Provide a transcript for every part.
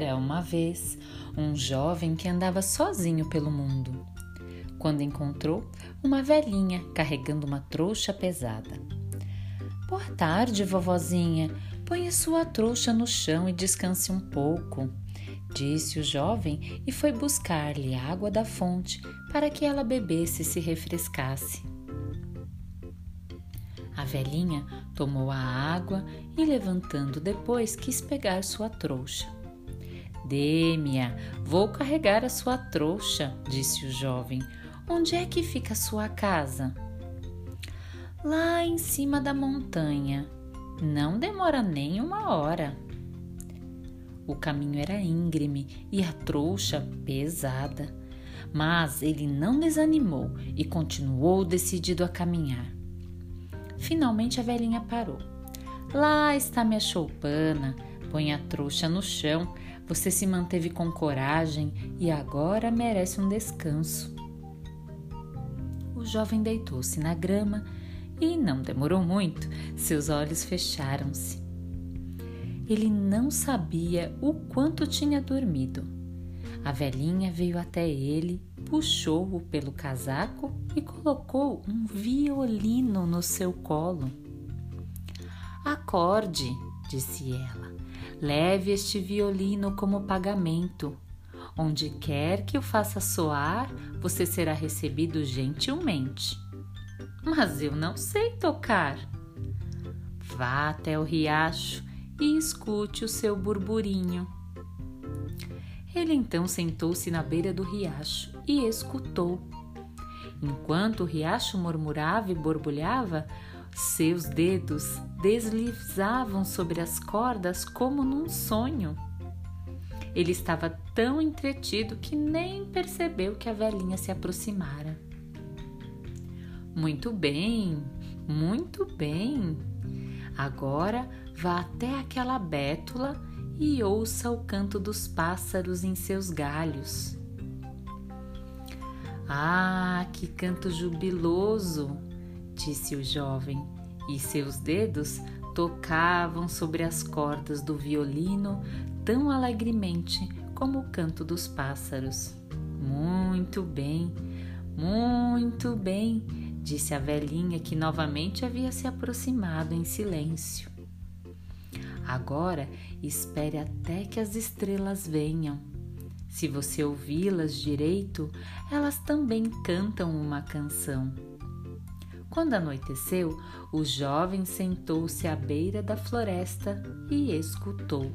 Era uma vez um jovem que andava sozinho pelo mundo, quando encontrou uma velhinha carregando uma trouxa pesada. Boa tarde, vovozinha. Ponha sua trouxa no chão e descanse um pouco, disse o jovem e foi buscar-lhe água da fonte para que ela bebesse e se refrescasse. A velhinha tomou a água e, levantando depois, quis pegar sua trouxa. Dê-me-a, vou carregar a sua trouxa, disse o jovem. Onde é que fica a sua casa? Lá em cima da montanha. Não demora nem uma hora. O caminho era íngreme e a trouxa pesada, mas ele não desanimou e continuou decidido a caminhar. Finalmente a velhinha parou. Lá está minha choupana. Põe a trouxa no chão. Você se manteve com coragem e agora merece um descanso. O jovem deitou-se na grama e não demorou muito, seus olhos fecharam-se. Ele não sabia o quanto tinha dormido. A velhinha veio até ele, puxou-o pelo casaco e colocou um violino no seu colo. Acorde, disse ela. Leve este violino como pagamento. Onde quer que o faça soar, você será recebido gentilmente. Mas eu não sei tocar. Vá até o riacho e escute o seu burburinho. Ele então sentou-se na beira do riacho e escutou. Enquanto o riacho murmurava e borbulhava, seus dedos deslizavam sobre as cordas como num sonho. Ele estava tão entretido que nem percebeu que a velhinha se aproximara. Muito bem, muito bem. Agora vá até aquela bétula e ouça o canto dos pássaros em seus galhos. Ah, que canto jubiloso! Disse o jovem, e seus dedos tocavam sobre as cordas do violino tão alegremente como o canto dos pássaros. Muito bem, muito bem, disse a velhinha que novamente havia se aproximado em silêncio. Agora espere até que as estrelas venham. Se você ouvi-las direito, elas também cantam uma canção. Quando anoiteceu, o jovem sentou-se à beira da floresta e escutou.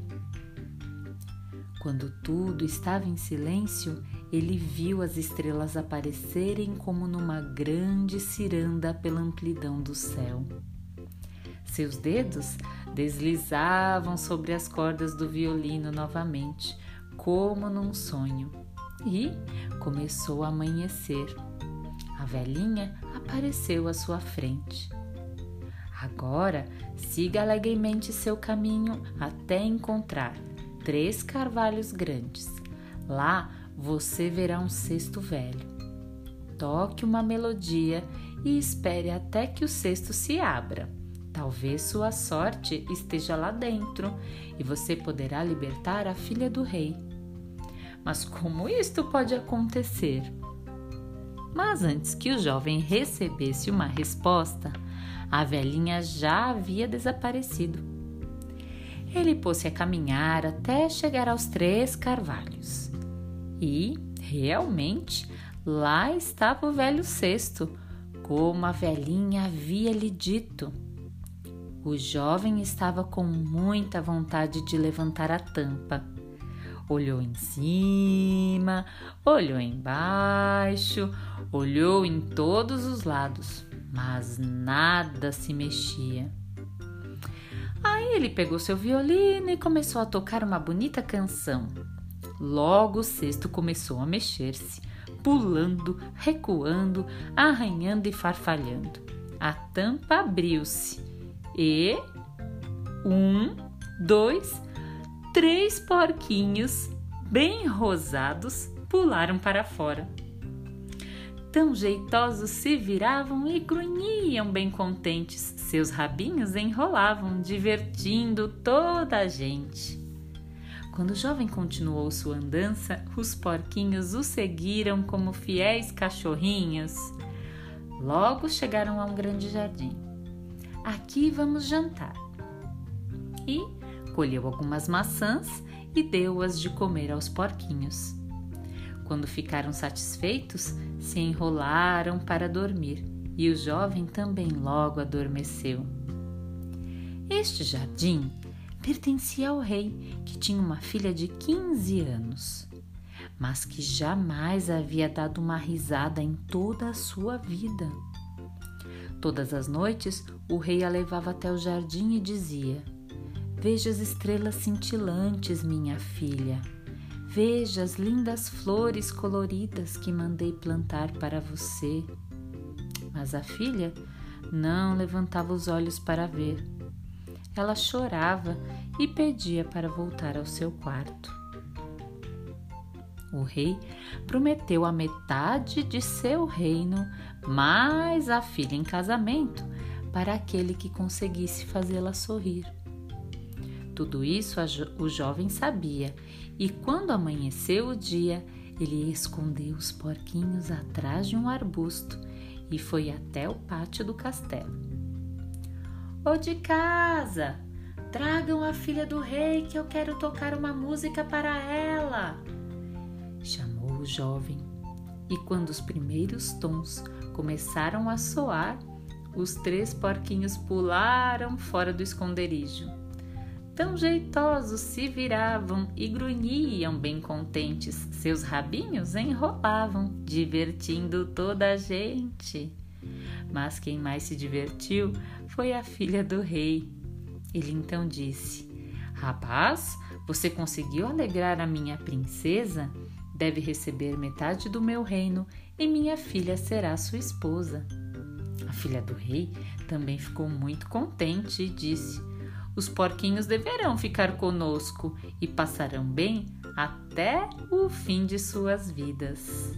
Quando tudo estava em silêncio, ele viu as estrelas aparecerem como numa grande ciranda pela amplidão do céu. Seus dedos deslizavam sobre as cordas do violino novamente, como num sonho, e começou a amanhecer. A velhinha apareceu à sua frente. Agora siga alegremente seu caminho até encontrar três carvalhos grandes. Lá você verá um cesto velho. Toque uma melodia e espere até que o cesto se abra. Talvez sua sorte esteja lá dentro e você poderá libertar a filha do rei. Mas como isto pode acontecer? Mas antes que o jovem recebesse uma resposta, a velhinha já havia desaparecido. Ele pôs-se a caminhar até chegar aos três carvalhos. E, realmente, lá estava o velho cesto, como a velhinha havia lhe dito. O jovem estava com muita vontade de levantar a tampa Olhou em cima, olhou embaixo, olhou em todos os lados, mas nada se mexia. Aí ele pegou seu violino e começou a tocar uma bonita canção. Logo o cesto começou a mexer-se, pulando, recuando, arranhando e farfalhando. A tampa abriu-se e um, dois, três porquinhos, bem rosados, pularam para fora. Tão jeitosos se viravam e grunhiam bem contentes, seus rabinhos enrolavam, divertindo toda a gente. Quando o jovem continuou sua andança, os porquinhos o seguiram como fiéis cachorrinhos. Logo chegaram a um grande jardim. Aqui vamos jantar. E colheu algumas maçãs e deu-as de comer aos porquinhos. Quando ficaram satisfeitos, se enrolaram para dormir e o jovem também logo adormeceu. Este jardim pertencia ao rei, que tinha uma filha de 15 anos, mas que jamais havia dado uma risada em toda a sua vida. Todas as noites, o rei a levava até o jardim e dizia: Veja as estrelas cintilantes, minha filha. Veja as lindas flores coloridas que mandei plantar para você. Mas a filha não levantava os olhos para ver ela chorava e pedia para voltar ao seu quarto. O rei prometeu a metade de seu reino, mais a filha em casamento, para aquele que conseguisse fazê-la sorrir. Tudo isso o jovem sabia, e quando amanheceu o dia, ele escondeu os porquinhos atrás de um arbusto e foi até o pátio do castelo. Ô de casa, tragam a filha do rei que eu quero tocar uma música para ela. Chamou o jovem, e quando os primeiros tons começaram a soar, os três porquinhos pularam fora do esconderijo. Tão jeitosos se viravam e grunhiam bem contentes, seus rabinhos enrolavam, divertindo toda a gente. Mas quem mais se divertiu foi a filha do rei. Ele então disse: Rapaz, você conseguiu alegrar a minha princesa? Deve receber metade do meu reino e minha filha será sua esposa. A filha do rei também ficou muito contente e disse: Os porquinhos deverão ficar conosco e passarão bem até o fim de suas vidas.